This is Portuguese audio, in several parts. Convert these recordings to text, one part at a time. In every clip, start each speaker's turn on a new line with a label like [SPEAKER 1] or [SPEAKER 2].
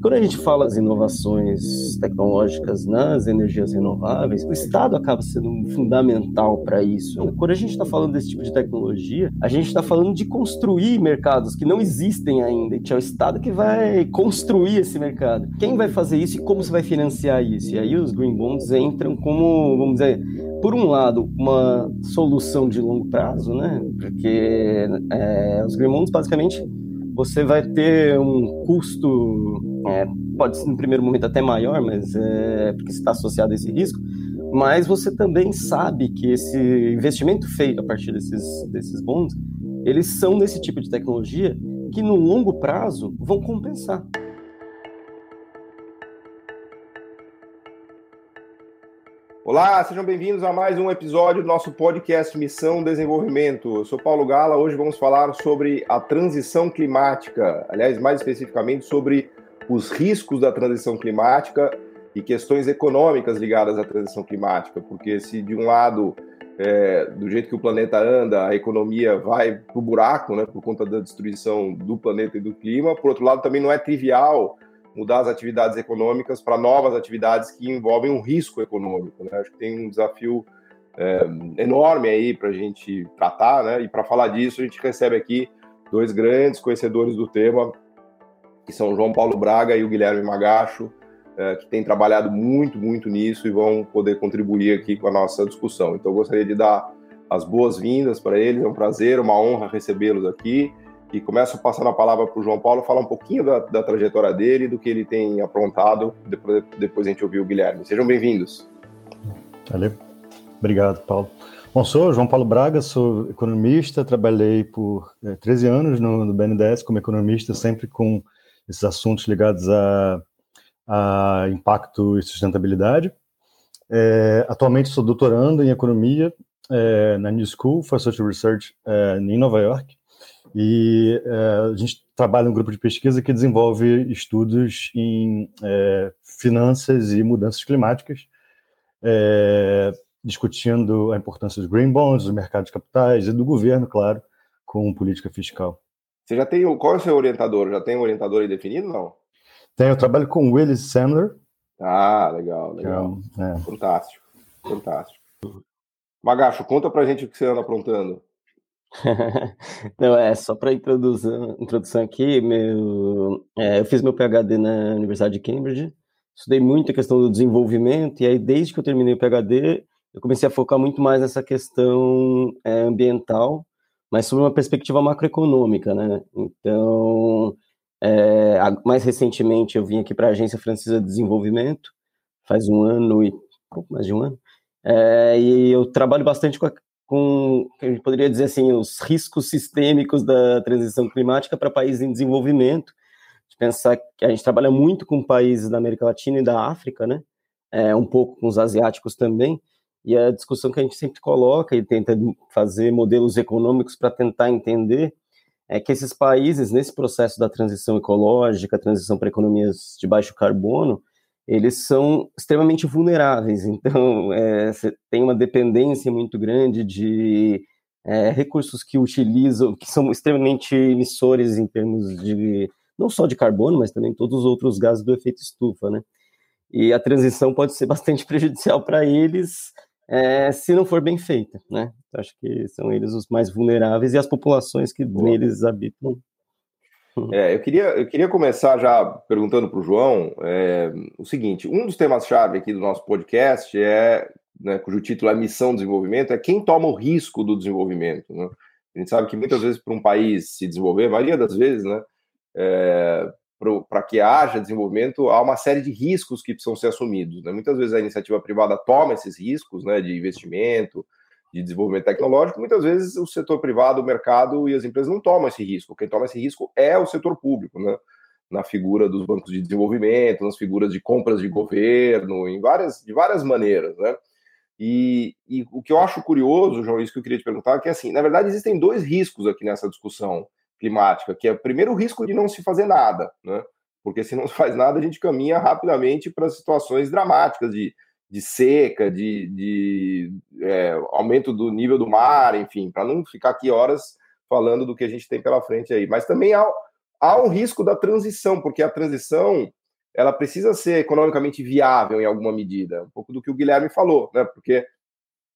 [SPEAKER 1] Quando a gente fala das inovações tecnológicas nas energias renováveis, o Estado acaba sendo fundamental para isso. Né? Quando a gente está falando desse tipo de tecnologia, a gente está falando de construir mercados que não existem ainda. E é o Estado que vai construir esse mercado. Quem vai fazer isso e como você vai financiar isso? E aí os green bonds entram como, vamos dizer, por um lado, uma solução de longo prazo, né? Porque é, os green bonds basicamente você vai ter um custo, é, pode ser no primeiro momento até maior, mas é porque está associado a esse risco, mas você também sabe que esse investimento feito a partir desses, desses bonds, eles são desse tipo de tecnologia que no longo prazo vão compensar.
[SPEAKER 2] Olá, sejam bem-vindos a mais um episódio do nosso podcast Missão Desenvolvimento. Eu sou Paulo Gala, hoje vamos falar sobre a transição climática, aliás, mais especificamente sobre os riscos da transição climática e questões econômicas ligadas à transição climática, porque se de um lado, é, do jeito que o planeta anda, a economia vai para o buraco, né, por conta da destruição do planeta e do clima, por outro lado, também não é trivial mudar as atividades econômicas para novas atividades que envolvem um risco econômico. Né? Acho que tem um desafio é, enorme aí para a gente tratar, né? E para falar disso, a gente recebe aqui dois grandes conhecedores do tema, que são João Paulo Braga e o Guilherme Magacho, é, que têm trabalhado muito, muito nisso e vão poder contribuir aqui com a nossa discussão. Então, eu gostaria de dar as boas-vindas para eles, é um prazer, uma honra recebê-los aqui e começo passando a palavra para o João Paulo falar um pouquinho da, da, trajetória dele, do que ele tem aprontado, depois, depois a gente ouvir o Guilherme. Sejam bem-vindos.
[SPEAKER 3] Valeu. Obrigado, Paulo. Bom, sou João Paulo Braga, sou economista, trabalhei por é, 13 anos no, no BNDES como economista, sempre com esses assuntos ligados a, a impacto e sustentabilidade. É, atualmente sou doutorando em economia é, na New School for Social Research é, em Nova York e é, a gente trabalha um grupo de pesquisa que desenvolve estudos em é, finanças e mudanças climáticas, é, discutindo a importância dos green bonds, dos mercados de capitais e do governo, claro, com política fiscal.
[SPEAKER 2] Você já tem qual é o seu orientador? Já tem um orientador aí definido, não?
[SPEAKER 3] Tem, eu trabalho com Willis Sandler.
[SPEAKER 2] Ah, legal, legal. É, fantástico, fantástico. Magacho, conta pra gente o que você anda aprontando.
[SPEAKER 1] Não, é só para introdução, introdução aqui, meu, é, eu fiz meu PhD na Universidade de Cambridge, estudei muito a questão do desenvolvimento, e aí desde que eu terminei o PhD, eu comecei a focar muito mais nessa questão é, ambiental, mas sobre uma perspectiva macroeconômica, né? Então, é, mais recentemente eu vim aqui para a Agência Francesa de Desenvolvimento, faz um ano e pouco mais de um ano, é, e eu trabalho bastante com a com, a gente poderia dizer assim, os riscos sistêmicos da transição climática para países em desenvolvimento. De pensar que a gente trabalha muito com países da América Latina e da África, né? É, um pouco com os asiáticos também. E a discussão que a gente sempre coloca e tenta fazer modelos econômicos para tentar entender é que esses países, nesse processo da transição ecológica, transição para economias de baixo carbono, eles são extremamente vulneráveis. Então, é, tem uma dependência muito grande de é, recursos que utilizam, que são extremamente emissores em termos de não só de carbono, mas também todos os outros gases do efeito estufa, né? E a transição pode ser bastante prejudicial para eles é, se não for bem feita, né? Então, acho que são eles os mais vulneráveis e as populações que Boa. neles habitam
[SPEAKER 2] é, eu, queria, eu queria começar já perguntando para o João é, o seguinte: um dos temas-chave aqui do nosso podcast é, né, cujo título é Missão Desenvolvimento, é quem toma o risco do desenvolvimento. Né? A gente sabe que muitas vezes para um país se desenvolver, a maioria das vezes, né, é, para que haja desenvolvimento, há uma série de riscos que precisam ser assumidos. Né? Muitas vezes a iniciativa privada toma esses riscos né, de investimento, de desenvolvimento tecnológico, muitas vezes o setor privado, o mercado e as empresas não tomam esse risco. Quem toma esse risco é o setor público, né? na figura dos bancos de desenvolvimento, nas figuras de compras de governo, em várias, de várias maneiras, né? E, e, o que eu acho curioso, João, isso que eu queria te perguntar, é que assim, na verdade existem dois riscos aqui nessa discussão climática, que é primeiro o risco de não se fazer nada, né? Porque se não se faz nada, a gente caminha rapidamente para situações dramáticas de de seca, de, de é, aumento do nível do mar, enfim, para não ficar aqui horas falando do que a gente tem pela frente aí. Mas também há há um risco da transição, porque a transição ela precisa ser economicamente viável em alguma medida, um pouco do que o Guilherme falou, né? Porque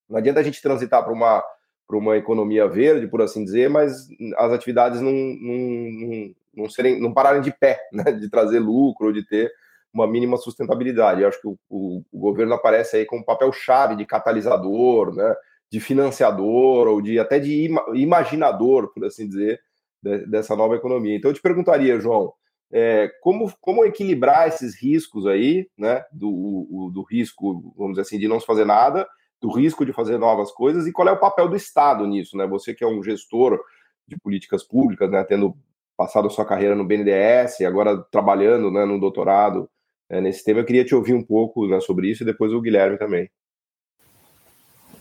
[SPEAKER 2] não adianta a gente transitar para uma para uma economia verde, por assim dizer, mas as atividades não, não, não, não, serem, não pararem de pé, né? de trazer lucro, de ter uma mínima sustentabilidade. Eu acho que o, o, o governo aparece aí com um papel-chave de catalisador, né? de financiador, ou de até de imaginador, por assim dizer, de, dessa nova economia. Então eu te perguntaria, João, é, como, como equilibrar esses riscos aí, né? Do, o, do risco, vamos dizer assim, de não se fazer nada, do risco de fazer novas coisas e qual é o papel do Estado nisso, né? Você que é um gestor de políticas públicas, né? Tendo passado sua carreira no BNDES agora trabalhando né, no doutorado é, nesse tema, eu queria te ouvir um pouco né, sobre isso e depois o Guilherme também.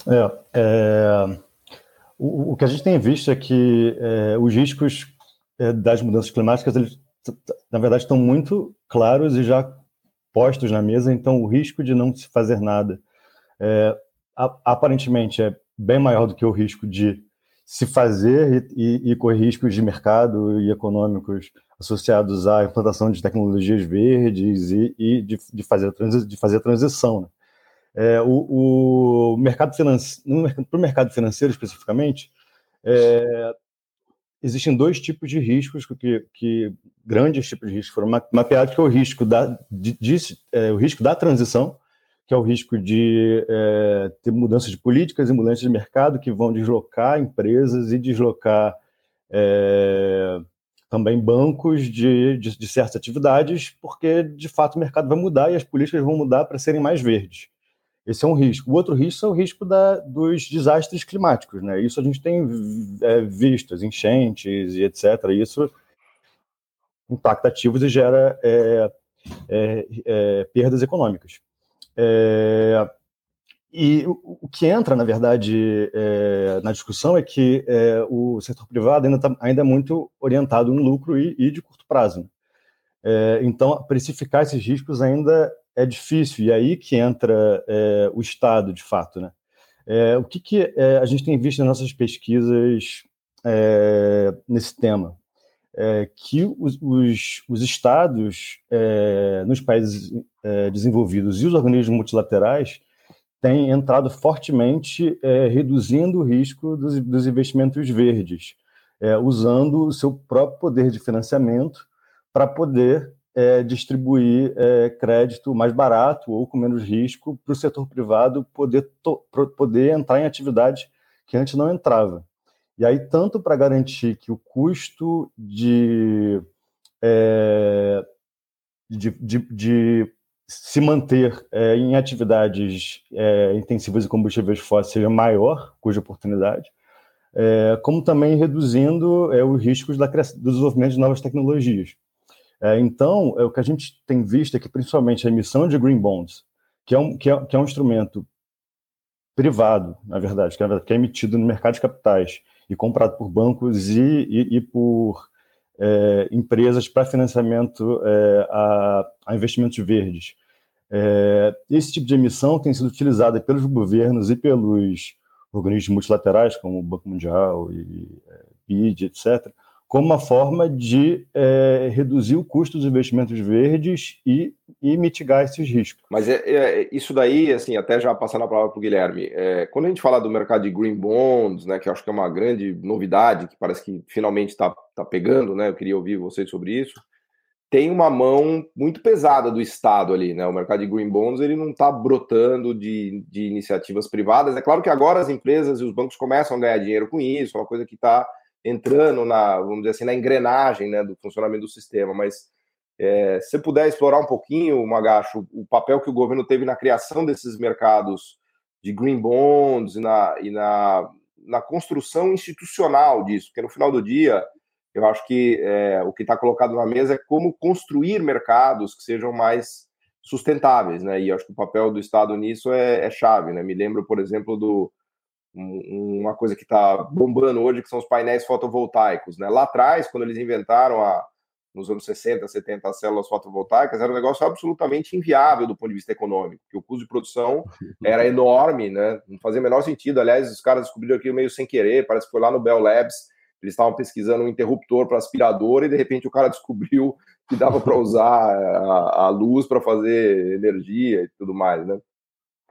[SPEAKER 3] É, é o, o, que a gente tem visto é que é, os riscos é, das mudanças climáticas, eles, na verdade, estão muito claros e já postos na mesa, então o risco de não se fazer nada é, aparentemente é bem maior do que o risco de se fazer e, e, e correr riscos de mercado e econômicos associados à implantação de tecnologias verdes e, e de, de, fazer de fazer a transição. Né? É, o, o, mercado financeiro, para o mercado financeiro especificamente, é, existem dois tipos de riscos que, que grandes tipos de riscos foram mapeados, que é o risco da, de, de, é, o risco da transição, que é o risco de é, ter mudanças de políticas e mudanças de mercado que vão deslocar empresas e deslocar é, também bancos de, de, de, certas atividades, porque de fato o mercado vai mudar e as políticas vão mudar para serem mais verdes. Esse é um risco. O outro risco é o risco da, dos desastres climáticos. Né? Isso a gente tem é, visto, as enchentes e etc. Isso impacta ativos e gera é, é, é perdas econômicas. É, e o, que entra, na verdade, é, na discussão é que é, o setor privado ainda, tá, ainda é muito orientado no lucro e, e de curto prazo. Né? É, então, precificar esses riscos ainda é difícil, e aí que entra é, o Estado, de fato. Né? É, o que, que a gente tem visto nas nossas pesquisas nesse tema? é, que os, os, os estados é, nos países é, desenvolvidos e os organismos multilaterais têm entrado fortemente é, reduzindo o risco dos, dos investimentos verdes, é, usando o seu próprio poder de financiamento para poder é, distribuir crédito mais barato ou com menos risco para o setor privado poder, poder entrar em atividades que antes não entrava. E aí, tanto para garantir que o custo de, é, de, de, de, se manter é, em atividades é, intensivas de combustíveis fósseis seja maior, cuja oportunidade, é, como também reduzindo é, os riscos da, do desenvolvimento de novas tecnologias. É, então, é, o que a gente tem visto é que, principalmente, a emissão de green bonds, que é um, que é, que um instrumento privado, na verdade, que é, que emitido no mercado de capitais, e comprado por bancos e, e, e por é, empresas para financiamento é, a, a, investimentos verdes. É, esse tipo de emissão tem sido utilizada pelos governos e pelos organismos multilaterais, como o Banco Mundial e é, BID, etc., como uma forma de é, reduzir o custo dos investimentos verdes e, e mitigar esses riscos.
[SPEAKER 2] Mas é, é, isso daí, assim, até já passando a palavra para o Guilherme, é, quando a gente fala do mercado de green bonds, né, que eu acho que é uma grande novidade, que parece que finalmente está tá pegando, né, eu queria ouvir vocês sobre isso, tem uma mão muito pesada do Estado ali, né? O mercado de green bonds ele não está brotando de, de iniciativas privadas. É claro que agora as empresas e os bancos começam a ganhar dinheiro com isso, é uma coisa que está entrando na, vamos dizer assim, na engrenagem né, do funcionamento do sistema, mas é, se puder explorar um pouquinho, Magacho, o papel que o governo teve na criação desses mercados de green bonds e na, e na, na construção institucional disso, porque no final do dia, eu acho que é, o que está colocado na mesa é como construir mercados que sejam mais sustentáveis, né? E acho que o papel do Estado nisso é, é chave, né? Me lembro, por exemplo, do, uma coisa que está bombando hoje, que são os painéis fotovoltaicos. Né? Lá atrás, quando eles inventaram, a, nos anos 60, 70, as células fotovoltaicas, era um negócio absolutamente inviável do ponto de vista econômico, porque o custo de produção era enorme, né? não fazia o menor sentido. Aliás, os caras descobriram aquilo meio sem querer, parece que foi lá no Bell Labs, eles estavam pesquisando um interruptor para aspirador e de repente o cara descobriu que dava para usar a, a luz para fazer energia e tudo mais, né?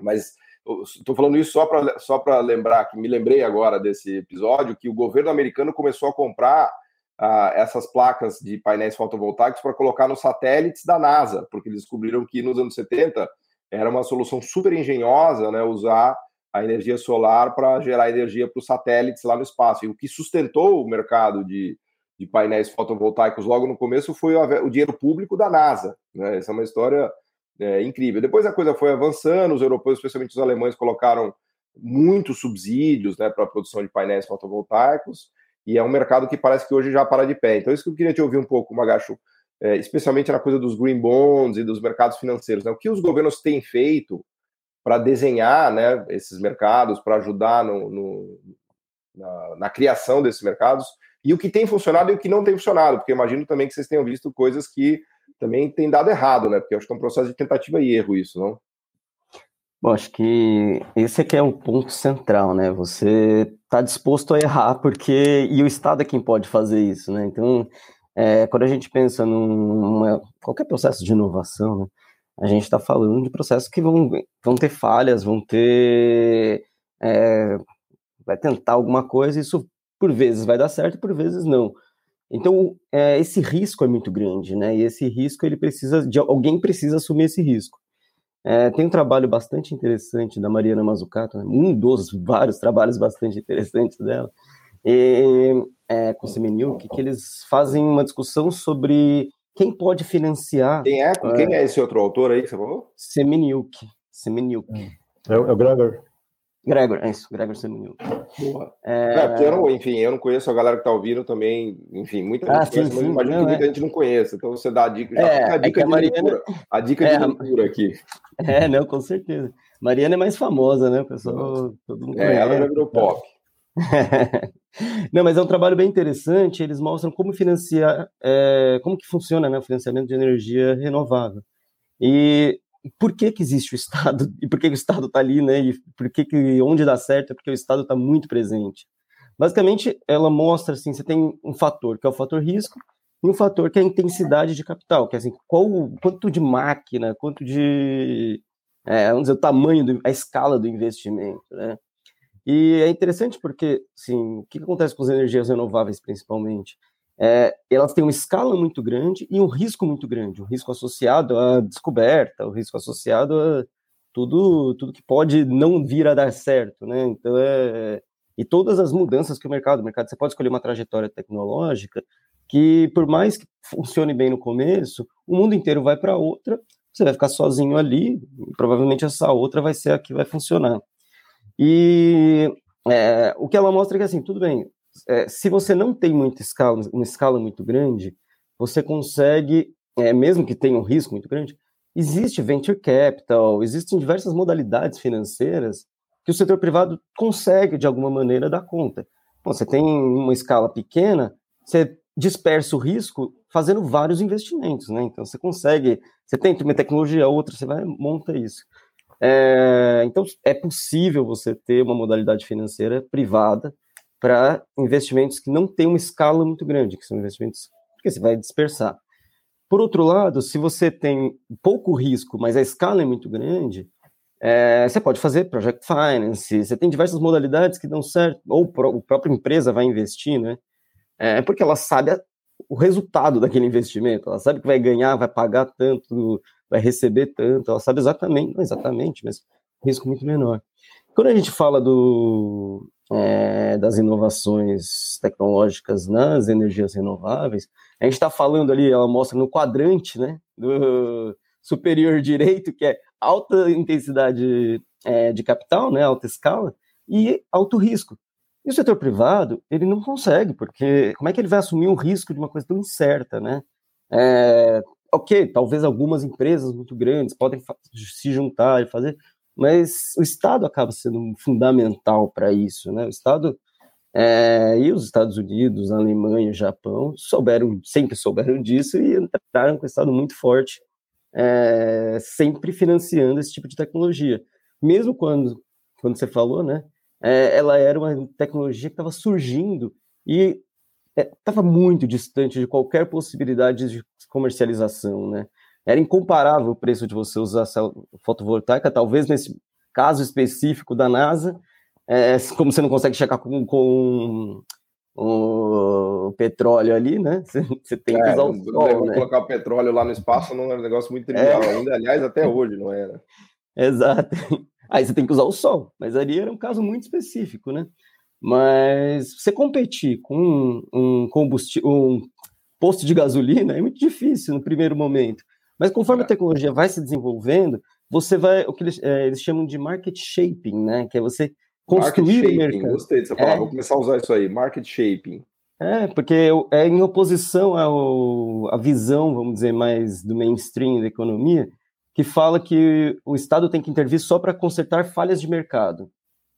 [SPEAKER 2] Mas estou falando isso só para só lembrar que me lembrei agora desse episódio que o governo americano começou a comprar ah, essas placas de painéis fotovoltaicos para colocar nos satélites da NASA, porque eles descobriram que nos anos 70 era uma solução super engenhosa, né, usar a energia solar para gerar energia para os satélites lá no espaço. E o que sustentou o mercado de, de painéis fotovoltaicos logo no começo foi o, o dinheiro público da NASA. Né? Essa é uma história é, incrível. Depois a coisa foi avançando, os europeus, especialmente os alemães, colocaram muitos subsídios né, para a produção de painéis fotovoltaicos, e é um mercado que parece que hoje já para de pé. Então, isso que eu queria te ouvir um pouco, Magacho, é, especialmente na coisa dos green bonds e dos mercados financeiros. Né? O que os governos têm feito para desenhar né, esses mercados, para ajudar no, no na, na, criação desses mercados, e o que tem funcionado e o que não tem funcionado, porque imagino também que vocês tenham visto coisas que também têm dado errado, né? Porque acho que é um processo de tentativa e erro isso, não?
[SPEAKER 1] Bom, acho que esse aqui é o ponto central, né? Você está disposto a errar, porque e o Estado é quem pode fazer isso, né? Então, é, quando a gente pensa num qualquer processo de inovação, né, a gente está falando de processos que vão, vão ter falhas, vão ter. É, vai tentar alguma coisa, isso por vezes vai dar certo, por vezes não. Então, é, esse risco é muito grande, né? E esse risco, ele precisa, de alguém precisa assumir esse risco. É, tem um trabalho bastante interessante da Mariana Mazzucato, né? um dos vários trabalhos bastante interessantes dela, e, é, com o Semeniuk, que eles fazem uma discussão sobre quem pode financiar.
[SPEAKER 2] Quem é? É, quem é esse outro autor aí que você falou?
[SPEAKER 1] Semeniuk. Semeniuk.
[SPEAKER 3] É, é o Gregor.
[SPEAKER 1] Gregor, é isso, Gregor Semeniuk.
[SPEAKER 2] Boa. É... é... porque eu não, enfim, eu não conheço a galera que tá ouvindo também, enfim, muita gente ah, conhece, sim, sim, imagino não, que muita é. gente não conheça, então você dá a dica, já é, a dica é de Mariana... leitura, a dica é, de leitura aqui.
[SPEAKER 1] É, não, com certeza. Mariana é mais famosa, né, o pessoal, todo mundo
[SPEAKER 2] É, ela já virou pop.
[SPEAKER 1] não, mas é um trabalho bem interessante, eles mostram como financiar, é, como que funciona né, o financiamento de energia renovável. E por que, que existe o Estado, e por que, que o Estado está ali, né? E por que, que onde dá certo é porque o Estado está muito presente. Basicamente, ela mostra assim: você tem um fator que é o fator risco, e um fator que é a intensidade de capital, que é assim, qual, quanto de máquina, quanto de. É, vamos dizer, o tamanho, do, a escala do investimento, né? E é interessante porque, assim, o que acontece com as energias renováveis, principalmente? É, elas têm uma escala muito grande e um risco muito grande, um risco associado à descoberta, o um risco associado a tudo, tudo que pode não vir a dar certo, né? Então é e todas as mudanças que o mercado, o mercado você pode escolher uma trajetória tecnológica que por mais que funcione bem no começo, o mundo inteiro vai para outra, você vai ficar sozinho ali, provavelmente essa outra vai ser a que vai funcionar. E é, o que ela mostra é que assim, tudo bem, é, se você não tem muita escala, uma escala muito grande, você consegue, é, mesmo que tenha um risco muito grande, existe venture capital, existem diversas modalidades financeiras que o setor privado consegue, de alguma maneira, dar conta. Bom, você tem uma escala pequena, você dispersa o risco fazendo vários investimentos, né? Então, você consegue, você tem uma tecnologia, outra, você vai monta isso. É, então, é possível você ter uma modalidade financeira privada para investimentos que não têm uma escala muito grande, que são investimentos que você vai dispersar. Por outro lado, se você tem pouco risco, mas a escala é muito grande, é, você pode fazer project finance, você tem diversas modalidades que dão certo, ou a própria empresa vai investir, né? É porque ela sabe a, o resultado daquele investimento, ela sabe que vai ganhar, vai pagar tanto, vai receber tanto, ela sabe exatamente, não exatamente, mas risco muito menor. Quando a gente fala do, é, das inovações tecnológicas nas energias renováveis, a gente está falando ali, ela mostra no quadrante né, do superior direito, que é alta intensidade é, de capital, né, alta escala, e alto risco. E o setor privado, ele não consegue, porque como é que ele vai assumir um risco de uma coisa tão incerta, né? É, ok, talvez algumas empresas muito grandes podem se juntar e fazer, mas o Estado acaba sendo fundamental para isso, né? O Estado é, e os Estados Unidos, a Alemanha, o Japão souberam, sempre souberam disso e entraram com o Estado muito forte, é, sempre financiando esse tipo de tecnologia. Mesmo quando, quando você falou, né? É, ela era uma tecnologia que estava surgindo e estava é, muito distante de qualquer possibilidade de comercialização, né? Era incomparável o preço de você usar fotovoltaica, talvez nesse caso específico da NASA, é, como você não consegue checar com, com o petróleo ali, né? Você, tem que é, usar o sol,
[SPEAKER 2] né? Colocar petróleo lá no espaço não é um negócio muito trivial é. ainda, aliás, até hoje não era.
[SPEAKER 1] Exato. Aí você tem que usar o sol, mas ali era um caso muito específico, né? Mas você competir com um combustível, um posto de gasolina é muito difícil no primeiro momento. Mas conforme a é. tecnologia vai se desenvolvendo, você vai, o que eles, é, eles chamam de market shaping, né? Que é você construir
[SPEAKER 2] market o mercado. Gostei dessa palavra, é, vou começar a usar isso aí, market shaping.
[SPEAKER 1] É, porque é em oposição ao, à visão, vamos dizer, mais do mainstream da economia, que fala que o Estado tem que intervir só para consertar falhas de mercado.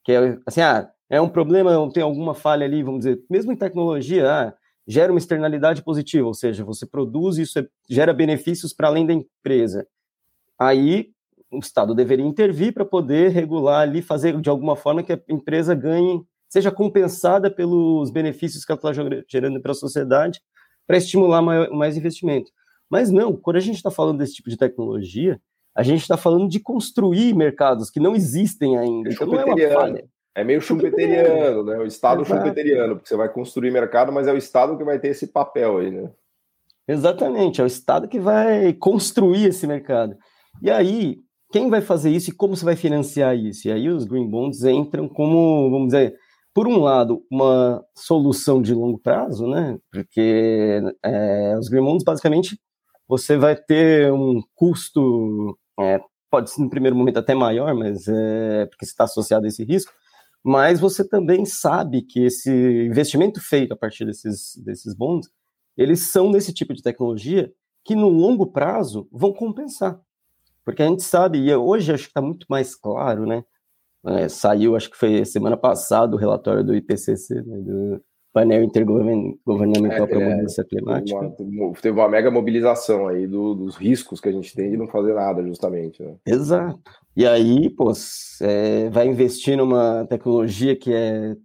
[SPEAKER 1] Que é assim, ah, é um problema, tem alguma falha ali, vamos dizer, mesmo em tecnologia, ah, gera uma externalidade positiva, ou seja, você produz isso, gera benefícios para além da empresa. Aí o Estado deveria intervir para poder regular ali, fazer de alguma forma que a empresa ganhe, seja compensada pelos benefícios que ela está gerando para a sociedade, para estimular maior, mais investimento. Mas não, quando a gente está falando desse tipo de tecnologia, a gente está falando de construir mercados que não existem ainda. Então não é uma falha.
[SPEAKER 2] É meio chumpeteriano, né? O Estado Exato. chumpeteriano, porque você vai construir mercado, mas é o Estado que vai ter esse papel aí, né?
[SPEAKER 1] Exatamente, é o Estado que vai construir esse mercado. E aí, quem vai fazer isso e como você vai financiar isso? E aí os Green Bonds entram como, vamos dizer, por um lado, uma solução de longo prazo, né? Porque é, os Green Bonds, basicamente, você vai ter um custo, é, pode ser no primeiro momento até maior, mas é, porque está associado a esse risco, mas você também sabe que esse investimento feito a partir desses, desses bonds, eles são desse tipo de tecnologia que no longo prazo vão compensar. Porque a gente sabe, e hoje acho que está muito mais claro, né? É, saiu, acho que foi semana passada, o relatório do IPCC, né, do painel intergovernamental é, para a é, mudança climática.
[SPEAKER 2] Uma, teve uma mega mobilização aí do, dos riscos que a gente tem de não fazer nada, justamente. Né?
[SPEAKER 1] Exato. E aí, pô, é, vai investir numa tecnologia que é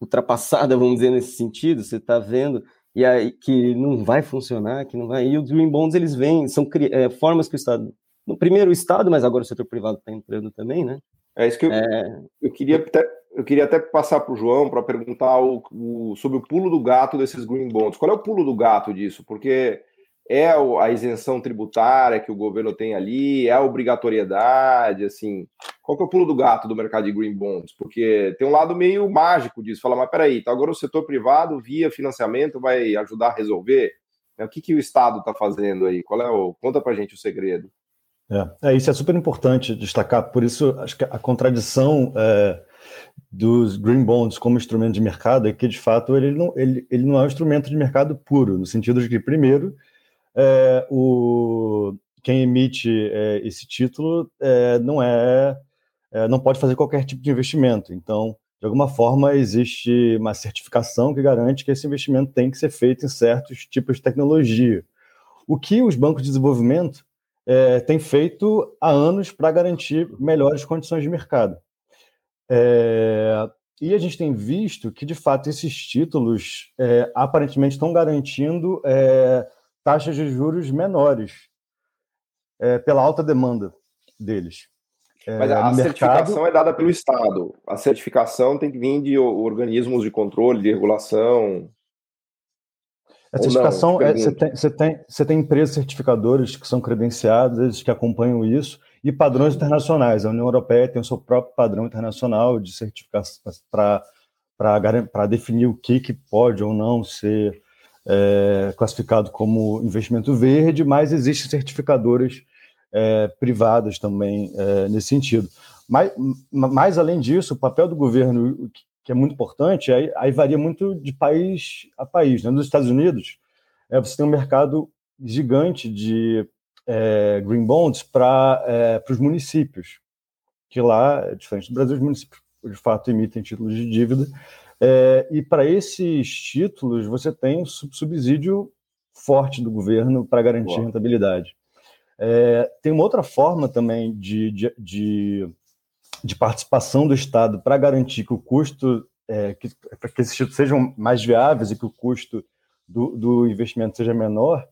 [SPEAKER 1] ultrapassada, vamos dizer, nesse sentido, você está vendo, e aí que não vai funcionar, que não vai. E os green bonds, eles vêm, são é, formas que o Estado. No primeiro o Estado, mas agora o setor privado está entrando também, né?
[SPEAKER 2] É isso que eu, é... eu queria até, eu queria até passar para o João para perguntar o, o, sobre o pulo do gato desses green bonds. Qual é o pulo do gato disso? Porque é a isenção tributária que o governo tem ali, é a obrigatoriedade, assim, qual que é o pulo do gato do mercado de green bonds? Porque tem um lado meio mágico disso, fala, mas peraí, então agora o setor privado, via financiamento, vai ajudar a resolver? É, o que, que o Estado está fazendo aí? Qual é o... Conta para gente o segredo.
[SPEAKER 3] É, é, isso é super importante destacar, por isso acho que a contradição é, dos green bonds como instrumento de mercado é que, de fato, ele não, ele, ele não é um instrumento de mercado puro, no sentido de que, primeiro, é, o, quem emite é, esse título é, não é, é, não pode fazer qualquer tipo de investimento. Então, de alguma forma, existe uma certificação que garante que esse investimento tem que ser feito em certos tipos de tecnologia. O que os bancos de desenvolvimento é, têm feito há anos para garantir melhores condições de mercado. É, e a gente tem visto que, de fato, esses títulos é, aparentemente estão garantindo é, taxas de juros menores é, pela alta demanda deles.
[SPEAKER 2] É, Mas a certificação é dada pelo Estado. A certificação tem que vir de organismos de controle, de regulação.
[SPEAKER 3] A certificação, é, você, tem, você, tem, você tem empresas certificadoras que são credenciadas, que acompanham isso, e padrões internacionais. A União Europeia tem o seu próprio padrão internacional de certificação para definir o que, que pode ou não ser é, classificado como investimento verde, mas existem certificadoras é, privadas também é, nesse sentido. Mas, mais além disso, o papel do governo, que é muito importante, aí, aí varia muito de país a país. Né? Nos Estados Unidos, é, você tem um mercado gigante de é, green bonds para é, os municípios, que lá, diferente do Brasil, os municípios de fato emitem títulos de dívida é, e para esses títulos, você tem subsídio forte do governo para garantir Boa. rentabilidade. É, tem uma outra forma também de, de, de, de participação do Estado para garantir que o custo é, que, para que esses títulos sejam mais viáveis e que o custo do, do investimento seja menor,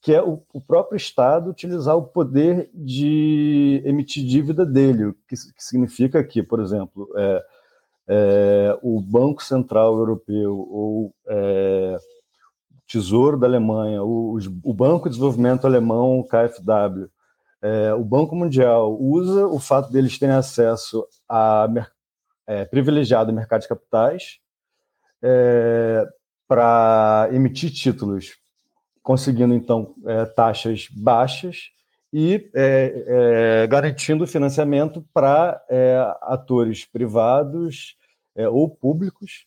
[SPEAKER 3] que é o, o, próprio Estado utilizar o poder de emitir dívida dele, o que, que significa que, por exemplo, é, é, o Banco Central Europeu ou é, Tesouro da Alemanha, o, o, Banco de Desenvolvimento Alemão, o KfW, é, o Banco Mundial usa o fato deles terem acesso a é, privilegiado mercado de capitais é, para emitir títulos conseguindo então é, taxas baixas e é, é, garantindo financiamento para é, atores privados é, ou públicos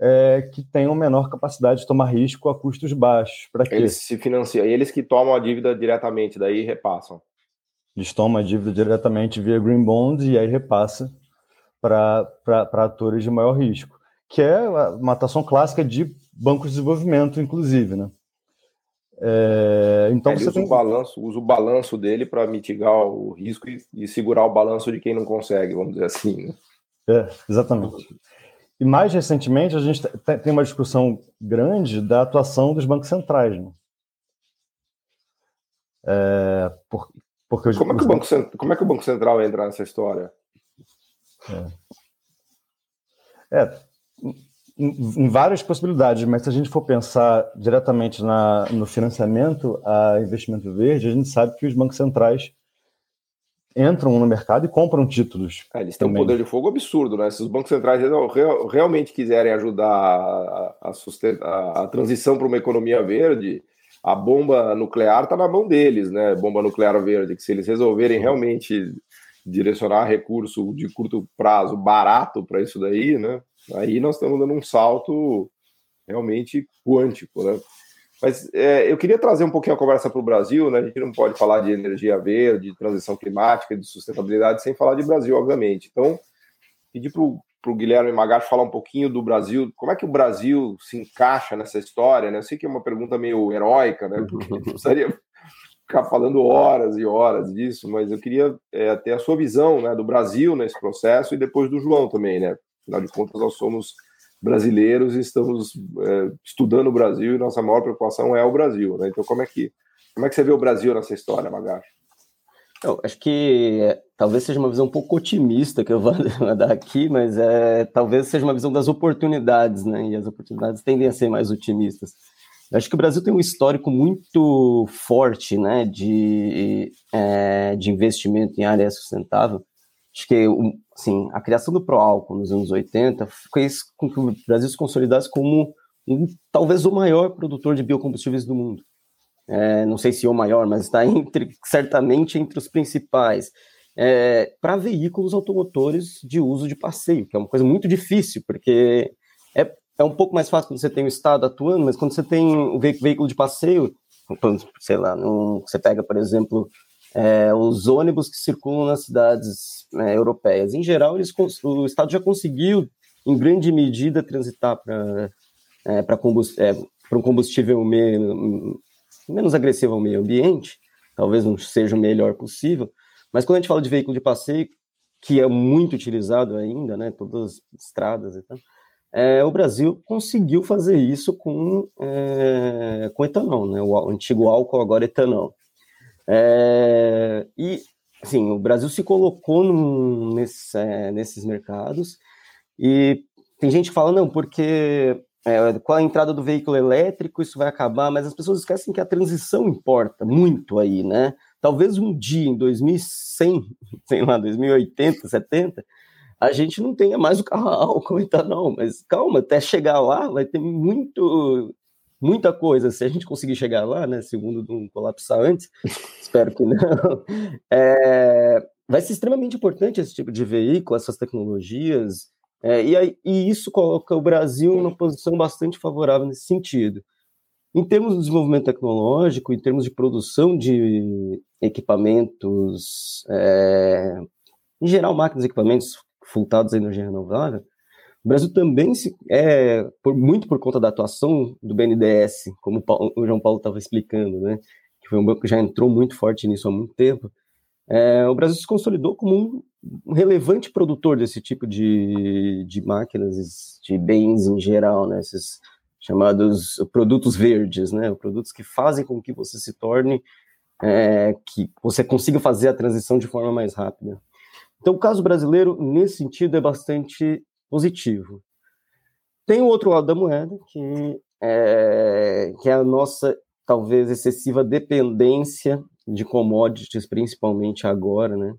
[SPEAKER 3] é, que tenham menor capacidade de tomar risco a custos baixos. Para
[SPEAKER 2] Eles se financiam, eles que tomam a dívida diretamente, daí repassam.
[SPEAKER 3] Eles tomam a dívida diretamente via Green Bonds e aí repassa para atores de maior risco, que é uma atuação clássica de bancos de desenvolvimento, inclusive, né?
[SPEAKER 2] É, então Ele você usa, tem... o balanço, usa o balanço dele para mitigar o risco e, e, segurar o balanço de quem não consegue, vamos dizer assim. Né?
[SPEAKER 3] É, exatamente. E mais recentemente a gente tem uma discussão grande da atuação dos bancos centrais. Né?
[SPEAKER 2] É, por, porque como, é que o banco, como é que o Banco Central entra nessa história?
[SPEAKER 3] É, é em, várias possibilidades, mas se a gente for pensar diretamente na, no financiamento a investimento verde, a gente sabe que os bancos centrais entram no mercado e compram títulos.
[SPEAKER 2] É, eles têm também. um poder de fogo absurdo, né? Se os bancos centrais real, realmente quiserem ajudar a, a, a, a transição para uma economia verde, a bomba nuclear está na mão deles, né? Bomba nuclear verde, que se eles resolverem realmente direcionar recurso de curto prazo barato para isso daí, né? Aí nós estamos dando um salto realmente quântico, né? Mas é, eu queria trazer um pouquinho a conversa para o Brasil, né? A gente não pode falar de energia verde, de transição climática, de sustentabilidade sem falar de Brasil, obviamente. Então, pedir para o Guilherme Magacho falar um pouquinho do Brasil, como é que o Brasil se encaixa nessa história, né? Eu sei que é uma pergunta meio heróica, né? Porque a gente precisaria ficar falando horas e horas disso, mas eu queria é, ter a sua visão né, do Brasil nesse processo e depois do João também, né? Afinal de contas, nós somos brasileiros e estamos é, estudando o Brasil e nossa maior preocupação é o Brasil. Né? Então, como é que como é que você vê o Brasil nessa história, Magacho?
[SPEAKER 1] Eu acho que é, talvez seja uma visão um pouco otimista que eu vou dar aqui, mas é, talvez seja uma visão das oportunidades, né? E as oportunidades tendem a ser mais otimistas. Eu acho que o Brasil tem um histórico muito forte, né, de, é, de investimento em área sustentável. Acho que assim, a criação do pró-álcool nos anos 80 fez com que o Brasil se consolidasse como um, talvez o maior produtor de biocombustíveis do mundo. É, não sei se o maior, mas está entre, certamente entre os principais. É, para veículos automotores de uso de passeio, que é uma coisa muito difícil, porque é, é um pouco mais fácil quando você tem o Estado atuando, mas quando você tem o veículo de passeio, sei lá, você pega, por exemplo, é, os ônibus que circulam nas cidades né, europeias. Em geral, eles, o Estado já conseguiu, em grande medida, transitar para é, combust, é, um combustível menos, menos agressivo ao meio ambiente, talvez não seja o melhor possível, mas quando a gente fala de veículo de passeio, que é muito utilizado ainda, né, todas as estradas e tal, é, o Brasil conseguiu fazer isso com, é, com etanol, né, o antigo álcool, agora etanol. É, e, assim, o Brasil se colocou num, nesse, é, nesses mercados e tem gente que fala, não, porque é, com a entrada do veículo elétrico isso vai acabar, mas as pessoas esquecem que a transição importa muito aí, né? Talvez um dia, em 2100, sei lá, 2080, 70, a gente não tenha mais o carro álcool etanol, mas calma, até chegar lá vai ter muito muita coisa. Se a gente conseguir chegar lá, né, segundo não colapsar antes, espero que não, é, vai ser extremamente importante esse tipo de veículo, essas tecnologias, é, e, e isso coloca o Brasil numa posição bastante favorável nesse sentido. Em termos de desenvolvimento tecnológico, em termos de produção de equipamentos, é, em geral, máquinas e equipamentos voltados à energia renovável, o Brasil também se, é, por, muito por conta da atuação do BNDES, como o, João Paulo estava explicando, né, que foi um banco que já entrou muito forte nisso há muito tempo. É, o Brasil se consolidou como um relevante produtor desse tipo de, de máquinas, de bens em geral, né? Esses chamados produtos verdes, né? Produtos que fazem com que você se torne, é, que você consiga fazer a transição de forma mais rápida. Então, o caso brasileiro, nesse sentido, é bastante positivo. Tem o outro lado da moeda, que é, que é a nossa, talvez, excessiva dependência de commodities, principalmente agora, né?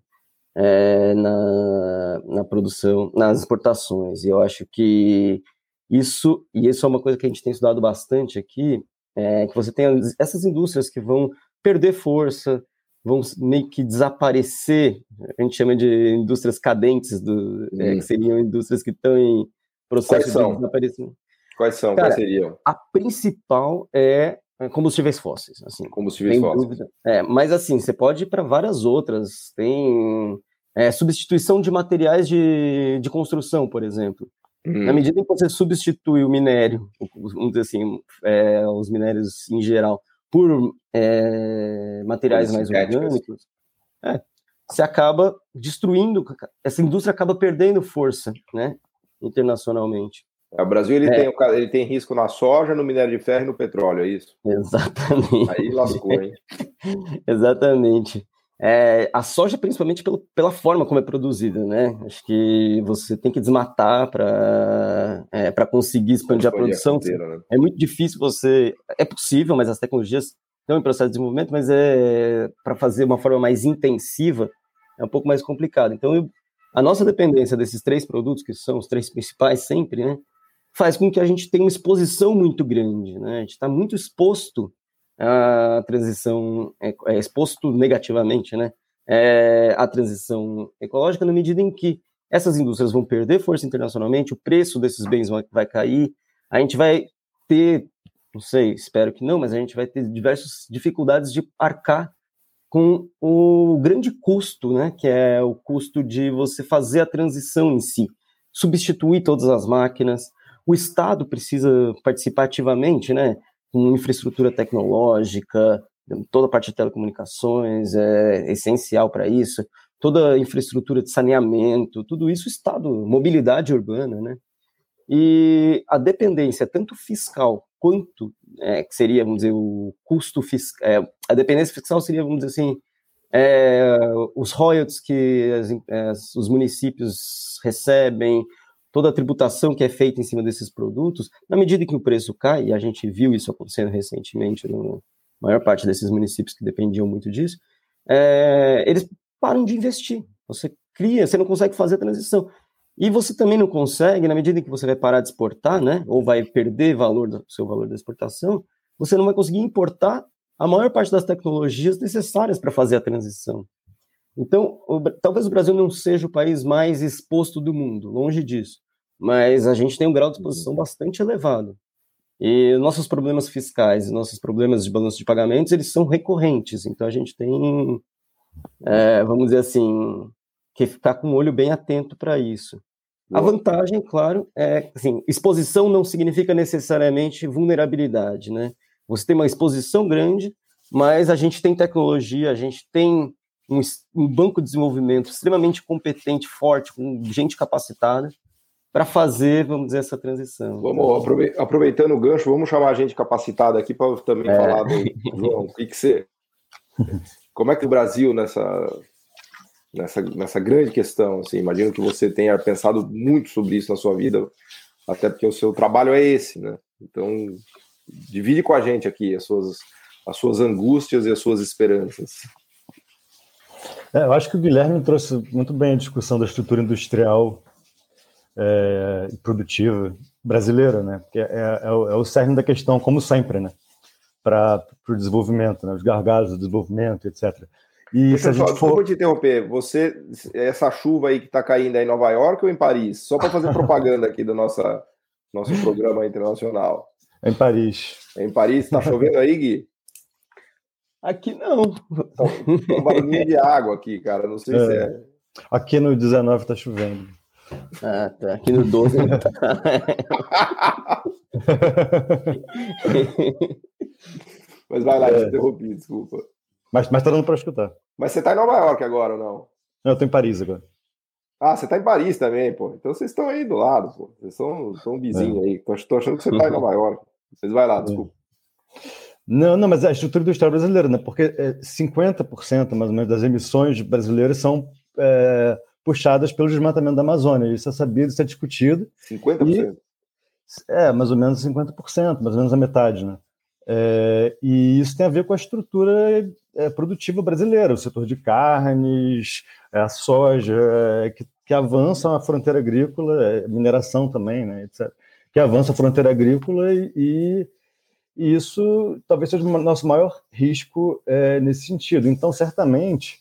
[SPEAKER 1] É, na, na produção, nas exportações. E eu acho que isso, e isso é uma coisa que a gente tem estudado bastante aqui, é que você tem essas indústrias que vão perder força, vão meio que desaparecer, a gente chama de indústrias cadentes, do, é, hum. que seriam indústrias que estão em processo de desaparecimento.
[SPEAKER 2] Quais são? Cara, Quais seriam?
[SPEAKER 1] A principal é combustíveis fósseis. Assim,
[SPEAKER 2] combustíveis fósseis.
[SPEAKER 1] Dúvida. É, mas assim, você pode ir para várias outras. Tem é, substituição de materiais de, de construção, por exemplo. Hum. Na medida em que você substitui o minério, vamos dizer assim, é, os minérios em geral, por é, materiais mais orgânicos, é, você acaba destruindo, essa indústria acaba perdendo força, né, internacionalmente.
[SPEAKER 2] É, o Brasil ele, é. tem, ele tem risco na soja, no minério de ferro e no petróleo, é isso?
[SPEAKER 1] Exatamente.
[SPEAKER 2] Aí lascou, hein?
[SPEAKER 1] Exatamente. É, a soja, principalmente pelo, pela forma como é produzida, né? Acho que você tem que desmatar para é, conseguir expandir a produção. A né? É muito difícil você. É possível, mas as tecnologias estão em processo de desenvolvimento, mas é para fazer uma forma mais intensiva é um pouco mais complicado. Então, eu, a nossa dependência desses três produtos, que são os três principais sempre, né? Faz com que a gente tenha uma exposição muito grande, né? A gente está muito exposto a transição, é, exposto negativamente, né, é, a transição ecológica na medida em que essas indústrias vão perder força internacionalmente, o preço desses bens vai, vai cair, a gente vai ter, não sei, espero que não, mas a gente vai ter diversas dificuldades de arcar com o grande custo, né, que é o custo de você fazer a transição em si, substituir todas as máquinas. O Estado precisa participar ativamente, né, com infraestrutura tecnológica, toda a parte de telecomunicações é essencial para isso, toda a infraestrutura de saneamento, tudo isso Estado, mobilidade urbana, né? E a dependência, tanto fiscal quanto, é, que seria, vamos dizer, o custo fiscal, é, a dependência fiscal seria, vamos dizer assim, é, os royalties que as, as, os municípios recebem, toda a tributação que é feita em cima desses produtos, na medida que o preço cai, e a gente viu isso acontecendo recentemente na maior parte desses municípios que dependiam muito disso, é, eles param de investir. Você cria, você não consegue fazer a transição. E você também não consegue, na medida que você vai parar de exportar, né, ou vai perder valor do seu valor da exportação, você não vai conseguir importar a maior parte das tecnologias necessárias para fazer a transição. Então, o, talvez o Brasil não seja o país mais exposto do mundo, longe disso, mas a gente tem um grau de exposição bastante elevado. E nossos problemas fiscais e nossos problemas de balanço de pagamentos, eles são recorrentes, então a gente tem, é, vamos dizer assim, que ficar com o olho bem atento para isso. A vantagem, claro, é assim, exposição não significa necessariamente vulnerabilidade, né? Você tem uma exposição grande, mas a gente tem tecnologia, a gente tem um, um banco de desenvolvimento extremamente competente, forte, com gente capacitada, para fazer, vamos dizer, essa transição.
[SPEAKER 2] Vamos, aproveitando o gancho, vamos chamar a gente capacitada aqui para também é. falar do João. O que, que você. Como é que o Brasil nessa, nessa, nessa grande questão? Assim, imagino que você tenha pensado muito sobre isso na sua vida, até porque o seu trabalho é esse, né? Então, divide com a gente aqui as suas, as suas angústias e as suas esperanças.
[SPEAKER 3] É, eu acho que o Guilherme trouxe muito bem a discussão da estrutura industrial é, e produtiva brasileira, né? Que é, é, é, o, é o cerne da questão, como sempre, né? Para o desenvolvimento, né? os gargalos do desenvolvimento, etc.
[SPEAKER 2] E Deixa se a gente só, for... Desculpa te interromper, você, essa chuva aí que está caindo aí em Nova York ou em Paris? Só para fazer propaganda aqui do nossa, nosso programa internacional.
[SPEAKER 3] Em Paris.
[SPEAKER 2] Em Paris, está chovendo aí, Gui?
[SPEAKER 1] Aqui não.
[SPEAKER 2] Tem um barulhinho de água aqui, cara. Não sei é. se é.
[SPEAKER 3] Aqui no 19 tá chovendo.
[SPEAKER 1] Ah, tá. Aqui no 12 não tá.
[SPEAKER 2] Mas vai lá, é. te interrompi, desculpa.
[SPEAKER 3] Mas, mas tá dando para escutar.
[SPEAKER 2] Mas você tá em Nova York agora ou não?
[SPEAKER 3] Não, eu tô em Paris agora.
[SPEAKER 2] Ah, você tá em Paris também, pô. Então vocês estão aí do lado, pô. Vocês são, são um vizinho é. aí. Tô, tô, achando que você tá em Nova York. Vocês vai lá, é.
[SPEAKER 3] Não, não, mas é a estrutura do Estado brasileiro, né? Porque 50% mais ou menos das emissões brasileiras são é, puxadas pelo desmatamento da Amazônia. Isso é sabido, isso é discutido.
[SPEAKER 2] 50%? E,
[SPEAKER 3] é, mais ou menos 50%, mais ou menos a metade, né? É, e isso tem a ver com a estrutura é, produtiva brasileira, o setor de carnes, é, a soja, é, que, que avança a fronteira agrícola, é, mineração também, né, etc., que avança a fronteira agrícola e, e isso talvez seja o nosso maior risco nesse sentido. Então, certamente,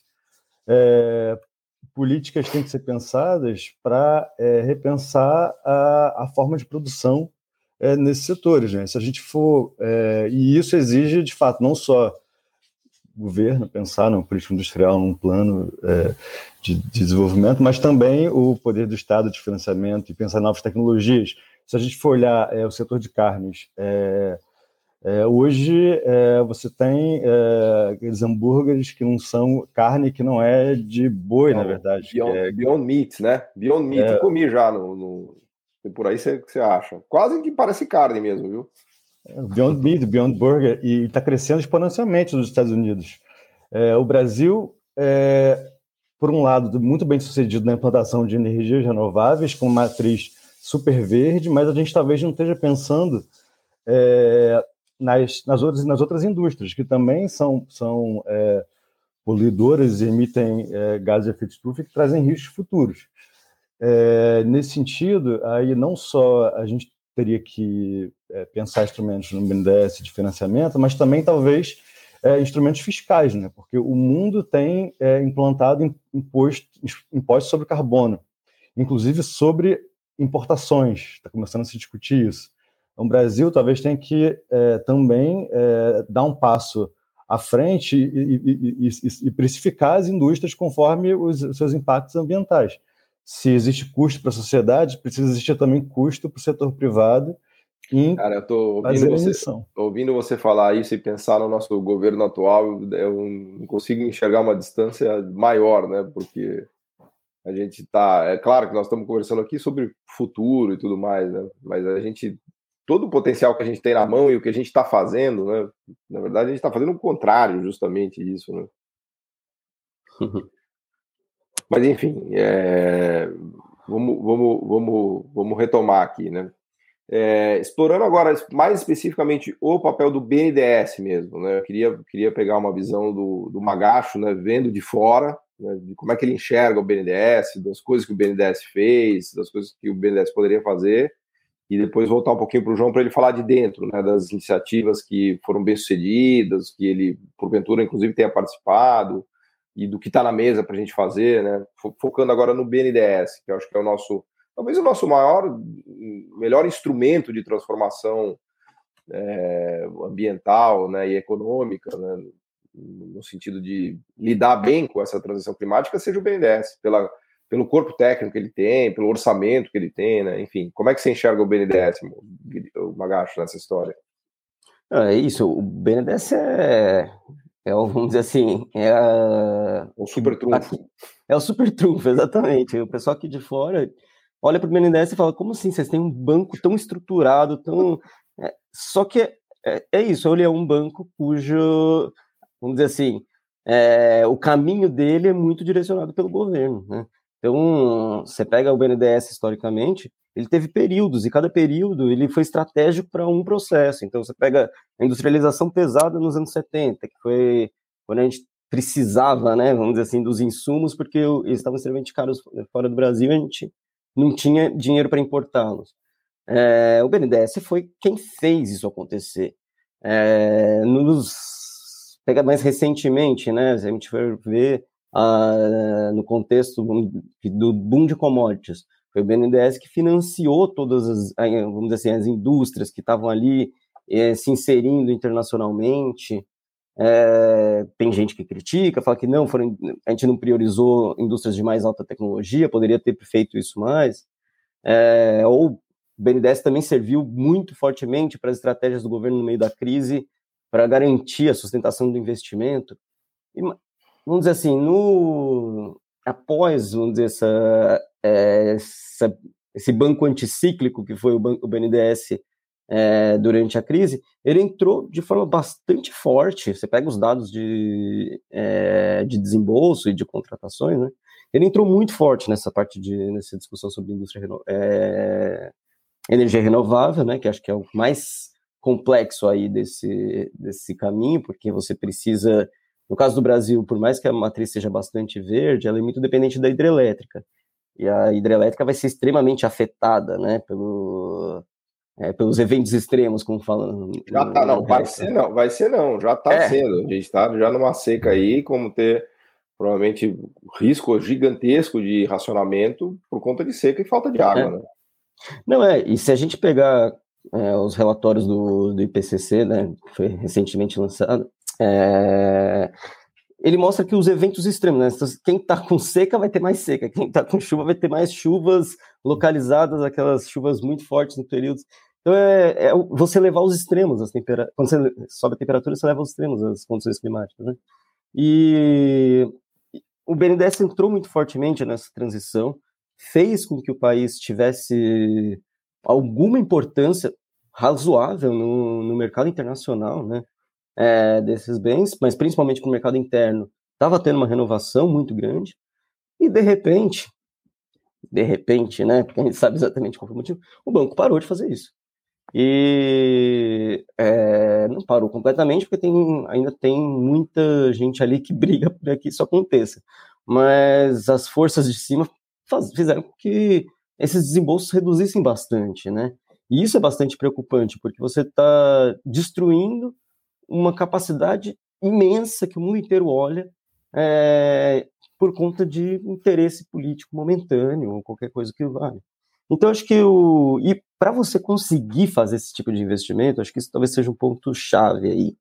[SPEAKER 3] políticas têm que ser pensadas para é, repensar a, a, forma de produção é, nesses setores. Né? Se a gente for. É, e isso exige, de fato, não só governo pensar no político industrial, num plano é, de, de, desenvolvimento, mas também o poder do Estado de financiamento e pensar em novas tecnologias. Se a gente for olhar é, o setor de carnes, é, é, hoje é, você tem é, aqueles hambúrgueres que não são carne que não é de boi, não, na verdade.
[SPEAKER 2] Beyond,
[SPEAKER 3] é...
[SPEAKER 2] Beyond Meat, né? Beyond Meat, é... eu comi já no, no... por aí você, você acha. Quase que parece carne mesmo, viu?
[SPEAKER 3] É, Beyond Meat, Beyond Burger, e está crescendo exponencialmente nos Estados Unidos. É, o Brasil, por um lado, muito bem sucedido na implantação de energias renováveis, com matriz super verde, mas a gente talvez não esteja pensando é, nas, nas, outras, nas outras indústrias, que também são, são é, poluidoras e emitem é, gases de efeito estufa que trazem riscos futuros. É, nesse sentido, aí não só a gente teria que é, pensar instrumentos no BNDES de financiamento, mas também talvez é, instrumentos fiscais, né? porque o mundo tem é, implantado imposto, impostos sobre carbono, inclusive sobre importações, está começando a se discutir isso. Então, o Brasil talvez tenha que é, também é, dar um passo à frente e, e, e, e, precificar as indústrias conforme os, seus impactos ambientais. Se existe custo para a sociedade, precisa existir também custo para o setor privado em
[SPEAKER 2] Cara, eu tô ouvindo você, ouvindo você falar isso e pensar no nosso governo atual, eu não consigo enxergar uma distância maior, né? Porque a gente está, é claro que nós estamos conversando aqui sobre futuro e tudo mais, né? Mas a gente todo o potencial que a gente tem na mão e o que a gente está fazendo, né? Na verdade, a gente está fazendo o contrário, justamente isso, né? Mas enfim, é... vamos, vamos, vamos, vamos retomar aqui, né? É... explorando agora mais especificamente o papel do BNDES mesmo, né? Eu queria, queria pegar uma visão do, do Magacho, né? Vendo de fora, né? de como é que ele enxerga o BNDES, das coisas que o BNDES fez, das coisas que o BNDES poderia fazer e depois voltar um pouquinho para o João para ele falar de dentro, né, das iniciativas que foram bem sucedidas, que ele, porventura, inclusive, tenha participado, e do que está na mesa para a gente fazer, né, focando agora no BNDES, que eu acho que é o nosso, talvez o nosso maior, melhor instrumento de transformação é, ambiental né, e econômica, né, no sentido de lidar bem com essa transição climática, seja o BNDES, pela pelo corpo técnico que ele tem, pelo orçamento que ele tem, né? Enfim, como é que você enxerga o BNDES, o Magacho, nessa história?
[SPEAKER 1] É isso, o BNDES é, é vamos dizer assim, é a...
[SPEAKER 2] o super trunfo.
[SPEAKER 1] É o super trunfo, exatamente. O pessoal aqui de fora olha para o BNDES e fala, como assim, vocês têm um banco tão estruturado, tão... É, só que é, é, é isso, ele é um banco cujo, vamos dizer assim, é, o caminho dele é muito direcionado pelo governo, né? Então, você pega o BNDES historicamente, ele teve períodos, e cada período ele foi estratégico para um processo. Então, você pega a industrialização pesada nos anos 70, que foi quando a gente precisava, né, vamos dizer assim, dos insumos, porque eles estavam extremamente caros fora do Brasil e a gente não tinha dinheiro para importá-los. É, o BNDES foi quem fez isso acontecer. É, nos pega mais recentemente, né, se a gente for ver no contexto do boom de commodities. Foi o BNDES que financiou todas as, vamos dizer assim, as indústrias que estavam ali eh, se inserindo internacionalmente. É, tem gente que critica, fala que não, foram, a gente não priorizou indústrias de mais alta tecnologia, poderia ter feito isso mais. É, ou o BNDES também serviu muito fortemente para as estratégias do governo no meio da crise para garantir a sustentação do investimento. E, vamos dizer assim, no após, vamos dizer, essa, é, essa, esse banco anticíclico que foi o, banco, o BNDES é, durante a crise, ele entrou de forma bastante forte. Você pega os dados de, é, de desembolso e de contratações, né? Ele entrou muito forte nessa parte de nessa discussão sobre indústria é, energia renovável, né? Que acho que é o mais complexo aí desse, desse caminho, porque você precisa, no caso do Brasil, por mais que a matriz seja bastante verde, ela é muito dependente da hidrelétrica. E a hidrelétrica vai ser extremamente afetada, né, pelo, é, pelos eventos extremos, como falam.
[SPEAKER 2] Já tá, não, vai ser não, vai ser não, já tá é. sendo. A gente está já numa seca aí, como ter provavelmente risco gigantesco de racionamento por conta de seca e falta de água, é. né?
[SPEAKER 1] Não, é, e se a gente pegar é, os relatórios do, do IPCC, né, que foi recentemente lançado, é, ele mostra que os eventos extremos, né, então, quem está com seca vai ter mais seca, quem está com chuva vai ter mais chuvas localizadas, aquelas chuvas muito fortes no período. Então é, é você levar os extremos, as tempera quando você sobe a temperatura, você leva os extremos, as condições climáticas, né? E o BNDES entrou muito fortemente nessa transição, fez com que o país tivesse alguma importância razoável no, no mercado internacional, né, é, desses bens, mas principalmente no mercado interno, estava tendo uma renovação muito grande, e de repente, de repente, né, porque a gente sabe exatamente qual foi o motivo, o banco parou de fazer isso. E é, não parou completamente, porque tem, ainda tem muita gente ali que briga para que isso aconteça. Mas as forças de cima faz, fizeram com que esses desembolsos reduzissem bastante, né? E isso é bastante preocupante, porque você está destruindo uma capacidade imensa que o mundo inteiro olha é, por conta de interesse político momentâneo ou qualquer coisa que vale. Então, acho que o. E para você conseguir fazer esse tipo de investimento, acho que isso talvez seja um ponto chave aí.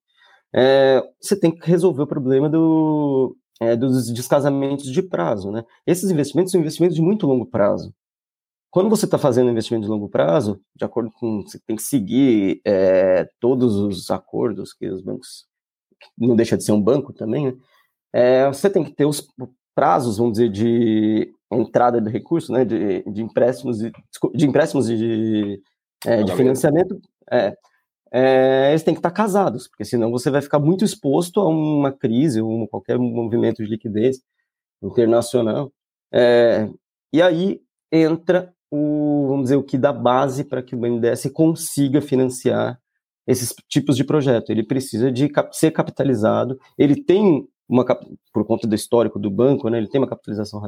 [SPEAKER 1] É, você tem que resolver o problema do, é, dos descasamentos de prazo, né? Esses investimentos são investimentos de muito longo prazo. Quando você está fazendo investimento de longo prazo, de acordo com você tem que seguir é, todos os acordos que os bancos não deixa de ser um banco também, né? É, você tem que ter os prazos, vamos dizer, de entrada de recurso, né? De, de empréstimos, de, de empréstimos de, é, de financiamento. É, é, eles têm que estar casados, porque senão você vai ficar muito exposto a uma crise ou qualquer movimento de liquidez internacional. E aí entra o, vamos dizer, o que dá base para que o BNDES consiga financiar esses tipos de projeto. Ele precisa de ser capitalizado, ele tem uma, por conta do histórico do banco, né, ele tem uma capitalização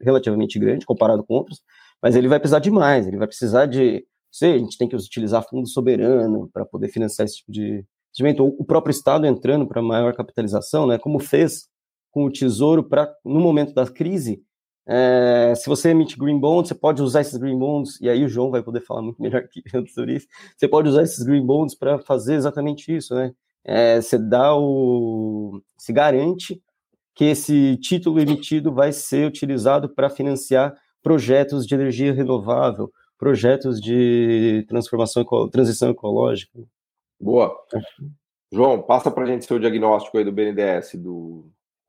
[SPEAKER 1] relativamente grande comparado com outros, mas ele vai precisar de mais, ele vai precisar de sei, a gente tem que utilizar fundo soberano para poder financiar esse tipo de investimento, ou o próprio Estado entrando para maior capitalização, né, como fez com o Tesouro para, no momento da crise, é, se você emite green bonds, você pode usar esses green bonds, e aí o João vai poder falar muito melhor que eu sobre isso, você pode usar esses green bonds para fazer exatamente isso, né, é, você dá o... se garante que esse título emitido vai ser utilizado para financiar projetos de energia renovável, projetos de transformação, transição ecológica.
[SPEAKER 2] Boa. João, passa para a gente seu diagnóstico aí do BNDES, do,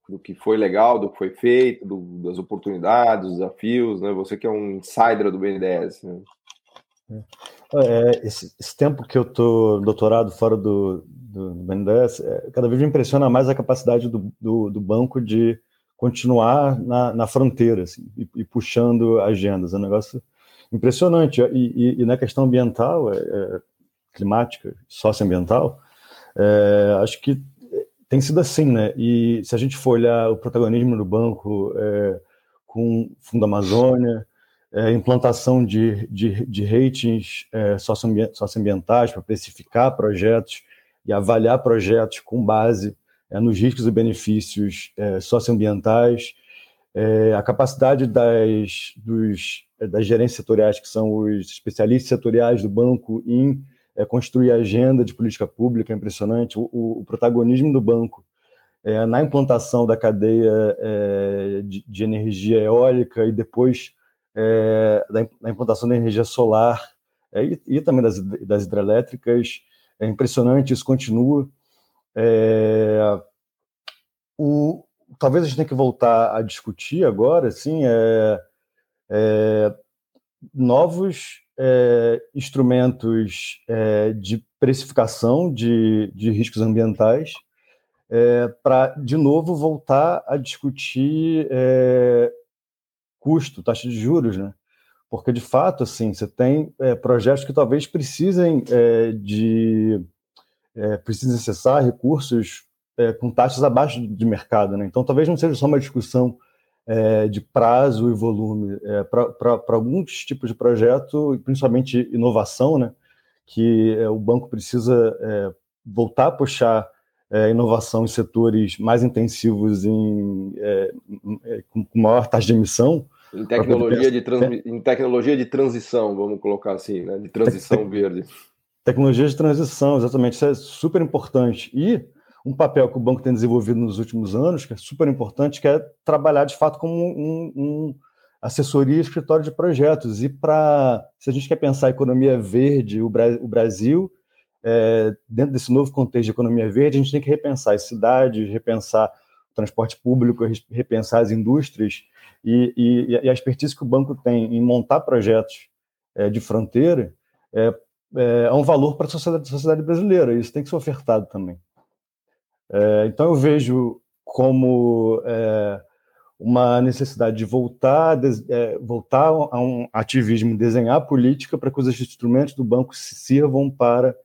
[SPEAKER 2] do que foi legal, do que foi feito, do, das oportunidades, dos desafios, né? Você que é um insider do BNDES. Né?
[SPEAKER 3] É, esse, esse, tempo que eu estou doutorado fora do, do, do BNDES, é, cada vez me impressiona mais a capacidade do, do, do banco de continuar na, na fronteira assim, e, e, puxando agendas. É um negócio impressionante. E, e, e na questão ambiental, é, é, climática, socioambiental, é, acho que tem sido assim, né? E se a gente for olhar o protagonismo do banco é, com Fundo Amazônia, é, implantação de, de, de ratings é, socioambientais para precificar projetos e avaliar projetos com base é, nos riscos e benefícios é, socioambientais, é, a capacidade das, dos, das gerências setoriais, que são os especialistas setoriais do banco, em é, construir agenda de política pública, é impressionante. O, o, protagonismo do banco é, na implantação da cadeia é, de, de, energia eólica e depois é, da, da, implantação da energia solar e, e, também das, das hidrelétricas. É impressionante, isso continua. o, talvez a gente tenha que voltar a discutir agora, assim, é, é, novos é, instrumentos é, de precificação de, de riscos ambientais é, para, de novo, voltar a discutir é, custo, taxa de juros, né? Porque, de fato, assim, você tem é, projetos que talvez precisem de precisem acessar recursos com taxas abaixo de mercado, né? Então, talvez não seja só uma discussão é, de prazo e volume é, para alguns tipos de projeto, principalmente inovação, né, que é, o banco precisa é, voltar a puxar é, inovação em setores mais intensivos em, é, com maior taxa de emissão.
[SPEAKER 2] Em tecnologia, de trans, em tecnologia de transição, vamos colocar assim, né, de transição verde.
[SPEAKER 3] Tecnologia de transição, exatamente, isso é super importante. E um papel que o banco tem desenvolvido nos últimos anos, que é super importante, que é trabalhar de fato como um, um assessoria e escritório de projetos. E para, se a gente quer pensar a economia verde, o, Bra o Brasil, é, dentro desse novo contexto de economia verde, a gente tem que repensar as cidades, repensar o transporte público, repensar as indústrias e, e, e a expertise que o banco tem em montar projetos é, de fronteira é, é, é um valor para a sociedade, sociedade brasileira. Isso tem que ser ofertado também. É, então eu vejo como é, uma necessidade de voltar, de, é, voltar a um ativismo, desenhar política para que os instrumentos do banco sirvam para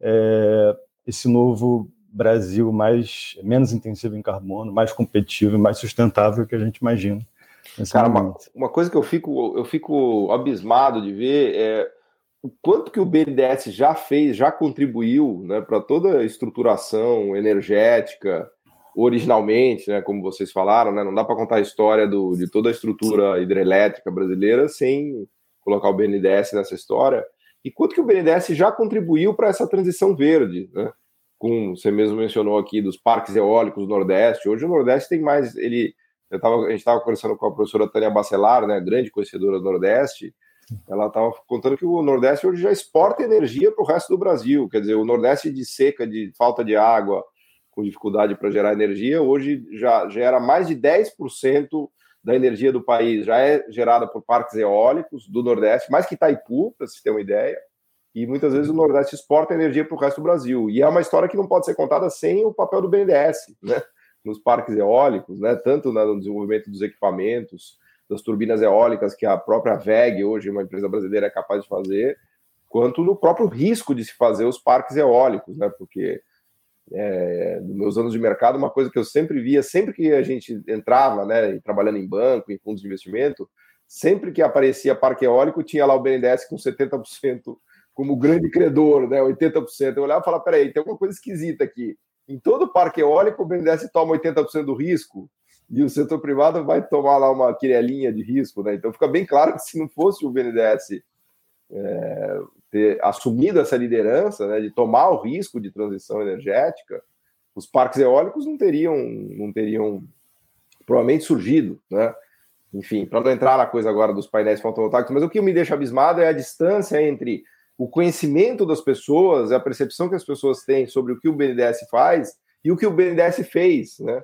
[SPEAKER 3] é, esse novo Brasil mais menos intensivo em carbono, mais competitivo e mais sustentável que a gente imagina.
[SPEAKER 2] Cara, uma, uma, coisa que eu fico, eu fico abismado de ver é o quanto que o BNDES já fez, já contribuiu né, para toda a estruturação energética, originalmente, né, como vocês falaram, né, não dá para contar a história do, de toda a estrutura hidrelétrica brasileira sem colocar o BNDES nessa história. E quanto que o BNDES já contribuiu para essa transição verde, né? Com, você mesmo mencionou aqui dos parques eólicos do Nordeste. Hoje o Nordeste tem mais. Ele, eu tava, a gente estava conversando com a professora Tânia Bacelar, né, grande conhecedora do Nordeste, ela estava contando que o Nordeste hoje já exporta energia para o resto do Brasil. Quer dizer, o Nordeste de seca, de falta de água, com dificuldade para gerar energia, hoje já gera mais de 10% da energia do país já é gerada por parques eólicos do Nordeste, mais que Itaipu, para se ter uma ideia. E muitas vezes o Nordeste exporta energia para o resto do Brasil. E é uma história que não pode ser contada sem o papel do BNDES, né? Nos parques eólicos, né? Tanto no desenvolvimento dos equipamentos, das turbinas eólicas que a própria VEG, hoje uma empresa brasileira, é capaz de fazer, quanto no próprio risco de se fazer os parques eólicos, né? Porque é, nos meus anos de mercado, uma coisa que eu sempre via, sempre que a gente entrava, né, trabalhando em banco, em fundos de investimento, sempre que aparecia parque eólico, tinha lá o BNDES com 70% como grande credor, né, 80%. Eu olhava e falava, peraí, tem alguma coisa esquisita aqui. Em todo parque eólico, o BNDES toma 80% do risco, e o setor privado vai tomar lá uma quirelinha de risco, né? Então fica bem claro que se não fosse o BNDES é, ter assumido essa liderança, né, de tomar o risco de transição energética, os parques eólicos não teriam, não teriam provavelmente surgido, né? Enfim, para não entrar na coisa agora dos painéis fotovoltaicos, mas o que me deixa abismado é a distância entre o conhecimento das pessoas, a percepção que as pessoas têm sobre o que o BNDES faz e o que o BNDES fez, né?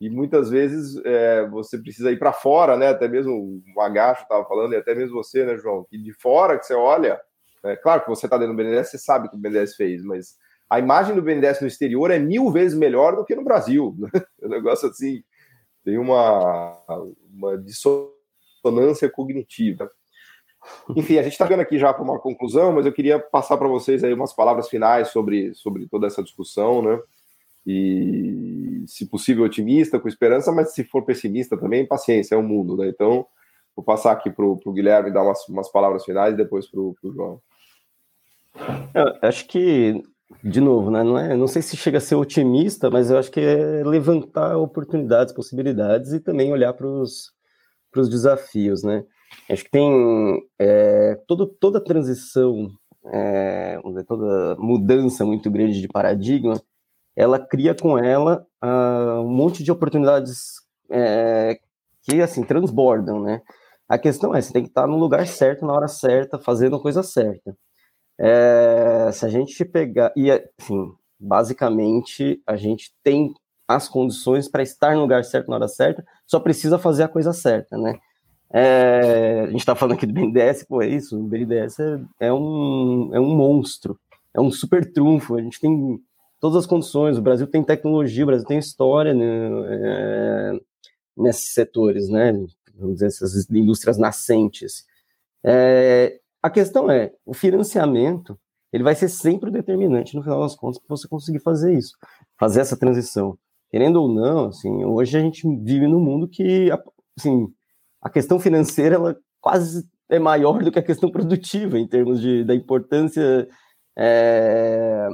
[SPEAKER 2] E muitas vezes é, você precisa ir para fora, né? Até mesmo o Agacho estava falando, e até mesmo você, né, João? Que de fora que você olha, é claro que você está dentro do BNDES, você sabe o que o BNDES fez, mas a imagem do BNDES no exterior é mil vezes melhor do que no Brasil. Né? O negócio assim tem uma, uma dissonância cognitiva. Enfim, a gente está vendo aqui já para uma conclusão, mas eu queria passar para vocês aí umas palavras finais sobre, sobre toda essa discussão, né? E, se possível, otimista, com esperança, mas se for pessimista também, paciência, é o um mundo, né? Então, vou passar aqui para o Guilherme dar umas, umas, palavras finais e depois para o João.
[SPEAKER 1] Eu acho que, de novo, né, não, é, não sei se chega a ser otimista, mas eu acho que é levantar oportunidades, possibilidades e também olhar para os desafios, né? Acho que tem é, todo, toda transição, é, toda mudança muito grande de paradigma, ela cria com ela uh, um monte de oportunidades é, que, assim, transbordam, né? A questão é, você tem que estar no lugar certo, na hora certa, fazendo a coisa certa. É, se a gente pegar... E, assim, basicamente, a gente tem as condições para estar no lugar certo, na hora certa, só precisa fazer a coisa certa, né? É, a gente está falando aqui do BNDES, pô, é isso, o BNDES é, é, um, é um monstro, é um super trunfo, a gente tem todas as condições, o Brasil tem tecnologia, o Brasil tem história né, é, nesses setores, né, vamos dizer, essas indústrias nascentes. É, a questão é, o financiamento, ele vai ser sempre determinante, no final das contas, para você conseguir fazer isso, fazer essa transição. Querendo ou não, assim, hoje a gente vive num mundo que, assim, a questão financeira ela quase é maior do que a questão produtiva em termos de, da importância é,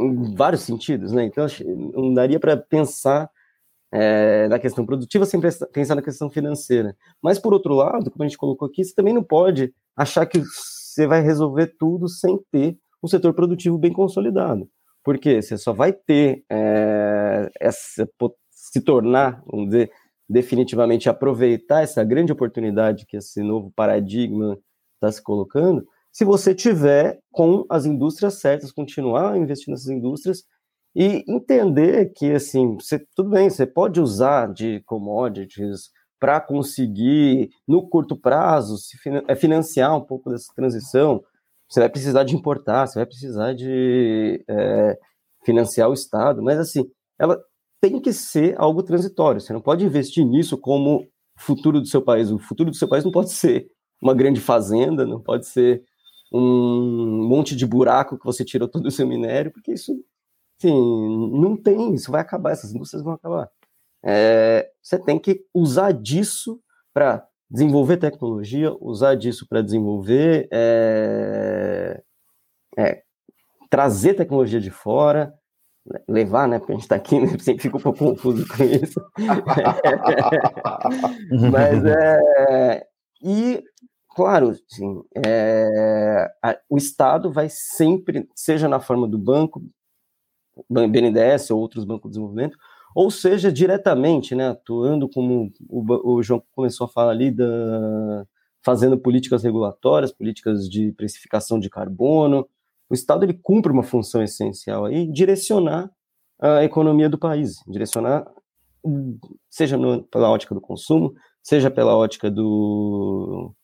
[SPEAKER 1] em vários sentidos, né? Então não daria para pensar é, na questão produtiva sem pensar na questão financeira. Mas por outro lado, como a gente colocou aqui, você também não pode achar que você vai resolver tudo sem ter um setor produtivo bem consolidado. Porque você só vai ter é, essa se tornar, vamos dizer, definitivamente aproveitar essa grande oportunidade que esse novo paradigma está se colocando, se você tiver com as indústrias certas, continuar investindo nessas indústrias e entender que, assim, você, tudo bem, você pode usar de commodities para conseguir, no curto prazo, se é, financiar um pouco dessa transição, você vai precisar de importar, você vai precisar de é, financiar o Estado, mas, assim, ela tem que ser algo transitório. Você não pode investir nisso como futuro do seu país. O futuro do seu país não pode ser uma grande fazenda, não pode ser um monte de buraco que você tirou todo o seu minério, porque isso, assim, não tem, isso vai acabar, essas indústrias vão acabar. É, você tem que usar disso para desenvolver tecnologia, usar disso para desenvolver, é, é, trazer tecnologia de fora, levar, né? Porque a gente está aqui, né? sempre fica um pouco confuso com isso. Mas é. E, claro, sim, é, a, o Estado vai sempre, seja na forma do banco, BNDES ou outros bancos de desenvolvimento, ou seja, diretamente, né? Atuando como o, o João começou a falar ali, da, fazendo políticas regulatórias, políticas de precificação de carbono, o Estado ele cumpre uma função essencial aí, direcionar a economia do país, direcionar, seja no, pela ótica do consumo, seja pela ótica do,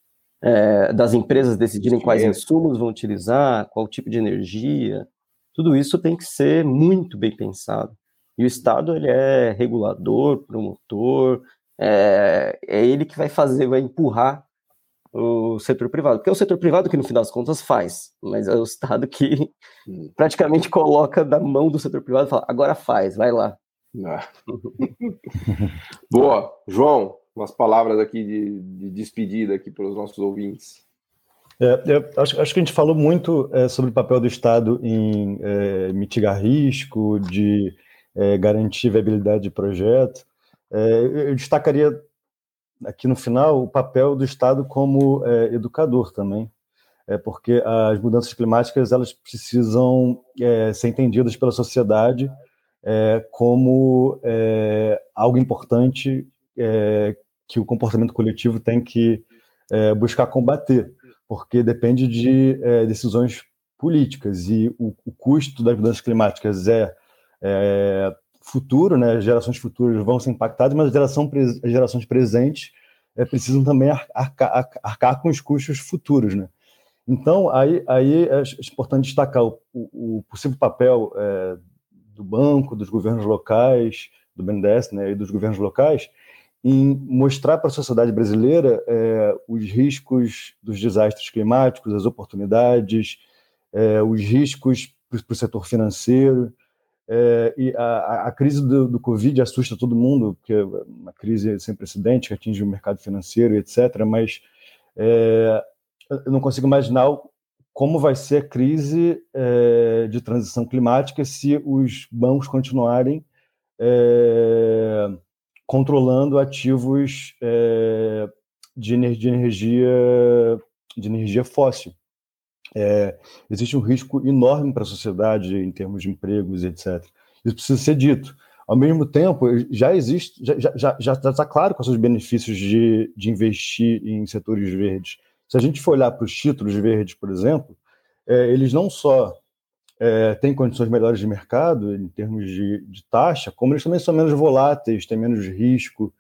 [SPEAKER 1] é, das empresas decidirem quais insumos vão utilizar, qual tipo de energia, tudo isso tem que ser muito bem pensado. E o Estado ele é regulador, promotor, é, é ele que vai fazer, vai empurrar o setor privado, porque é o setor privado que no final das contas faz, mas é o Estado que praticamente coloca da mão do setor privado e fala, agora faz, vai lá. Ah.
[SPEAKER 2] Boa, João, umas palavras aqui de, de despedida aqui para os nossos ouvintes.
[SPEAKER 3] É, acho, acho, que a gente falou muito é, sobre o papel do Estado em é, mitigar risco, de é, garantir viabilidade de projeto. É, eu destacaria aqui no final o papel do Estado como é, educador também, é porque as mudanças climáticas elas precisam ser entendidas pela sociedade como algo importante é, que o comportamento coletivo tem que é, buscar combater, porque depende de decisões políticas e o, o, custo das mudanças climáticas é futuro, né? Gerações futuras vão ser impactadas, mas as, geração, as gerações presentes é, precisam também arcar, arcar, com os custos futuros, né? Então, aí, aí é importante destacar o, o possível papel é, do banco, dos governos locais, do BNDES né, e dos governos locais, em mostrar para a sociedade brasileira é, os riscos dos desastres climáticos, as oportunidades, é, os riscos para o setor financeiro, é, e a, a, crise do, do, Covid assusta todo mundo, porque é uma crise sem precedente que atinge o mercado financeiro, etc. Mas é, eu não consigo imaginar como vai ser a crise é, de transição climática se os bancos continuarem é, controlando ativos é, de, de energia de energia fóssil. É, existe um risco enorme para a sociedade em termos de empregos, etc. Isso precisa ser dito. Ao mesmo tempo, já existe, já está já, já, já claro quais são os benefícios de, de investir em setores verdes. Se a gente for olhar para os títulos verdes, por exemplo, é, eles não só é, têm condições melhores de mercado, em termos de, de, taxa, como eles também são menos voláteis, têm menos risco.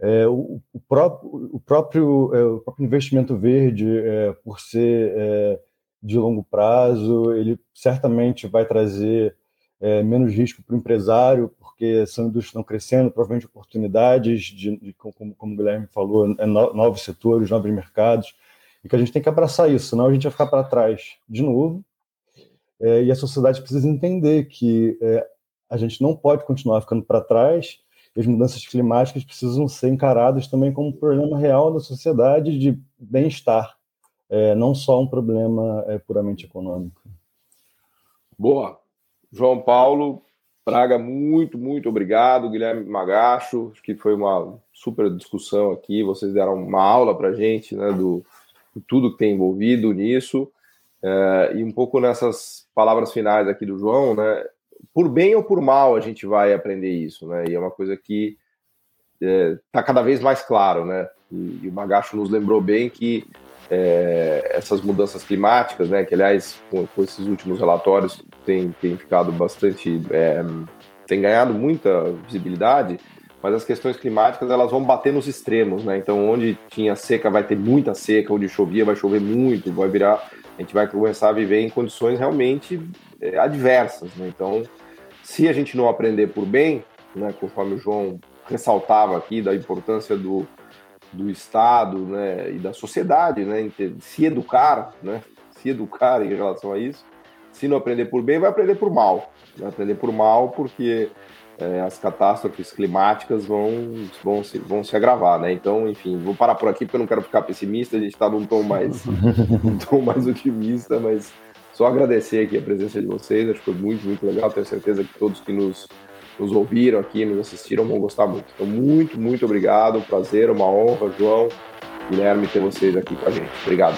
[SPEAKER 3] É, o, o, próprio, o, próprio, é, o próprio investimento verde, é, por ser é, de longo prazo, ele certamente vai trazer é, menos risco para o empresário, porque são indústrias que estão crescendo, provavelmente oportunidades, de, de como, como o Guilherme falou, novos setores, novos mercados, e que a gente tem que abraçar isso, senão a gente vai ficar para trás de novo é, e a sociedade precisa entender que é, a gente não pode continuar ficando para trás. As mudanças climáticas precisam ser encaradas também como um problema real da sociedade de bem-estar, é, não só um problema é, puramente econômico.
[SPEAKER 2] Boa. João Paulo, Praga, muito, muito obrigado. Guilherme Magacho, acho que foi uma super discussão aqui. Vocês deram uma aula para a gente né, do, de tudo que tem envolvido nisso. É, e um pouco nessas palavras finais aqui do João, né? Por bem ou por mal a gente vai aprender isso, né? E é uma coisa que é, tá cada vez mais claro, né? E, e, o Magacho nos lembrou bem que é, essas mudanças climáticas, né? Que aliás com, com esses últimos relatórios tem, tem ficado bastante, é, tem ganhado muita visibilidade mas as questões climáticas elas vão bater nos extremos, né? Então, onde tinha seca vai ter muita seca, onde chovia vai chover muito, vai virar a gente vai começar a viver em condições realmente é, adversas. Né? Então, se a gente não aprender por bem, né, conforme o João ressaltava aqui, da importância do, do Estado né, e da sociedade, né, se educar, né, se educar em relação a isso, se não aprender por bem, vai aprender por mal. Vai aprender por mal porque é, as catástrofes climáticas vão, vão, se, vão se agravar, né? Então, enfim, vou parar por aqui porque eu não quero ficar pessimista, a gente está num tom mais, um tom mais otimista, mas só agradecer aqui a presença de vocês, acho que foi muito, muito legal, tenho certeza que todos que nos, nos ouviram aqui, nos assistiram, vão gostar muito. Então, muito, muito obrigado, um prazer, uma honra, João, Guilherme, ter vocês aqui com a gente. Obrigado.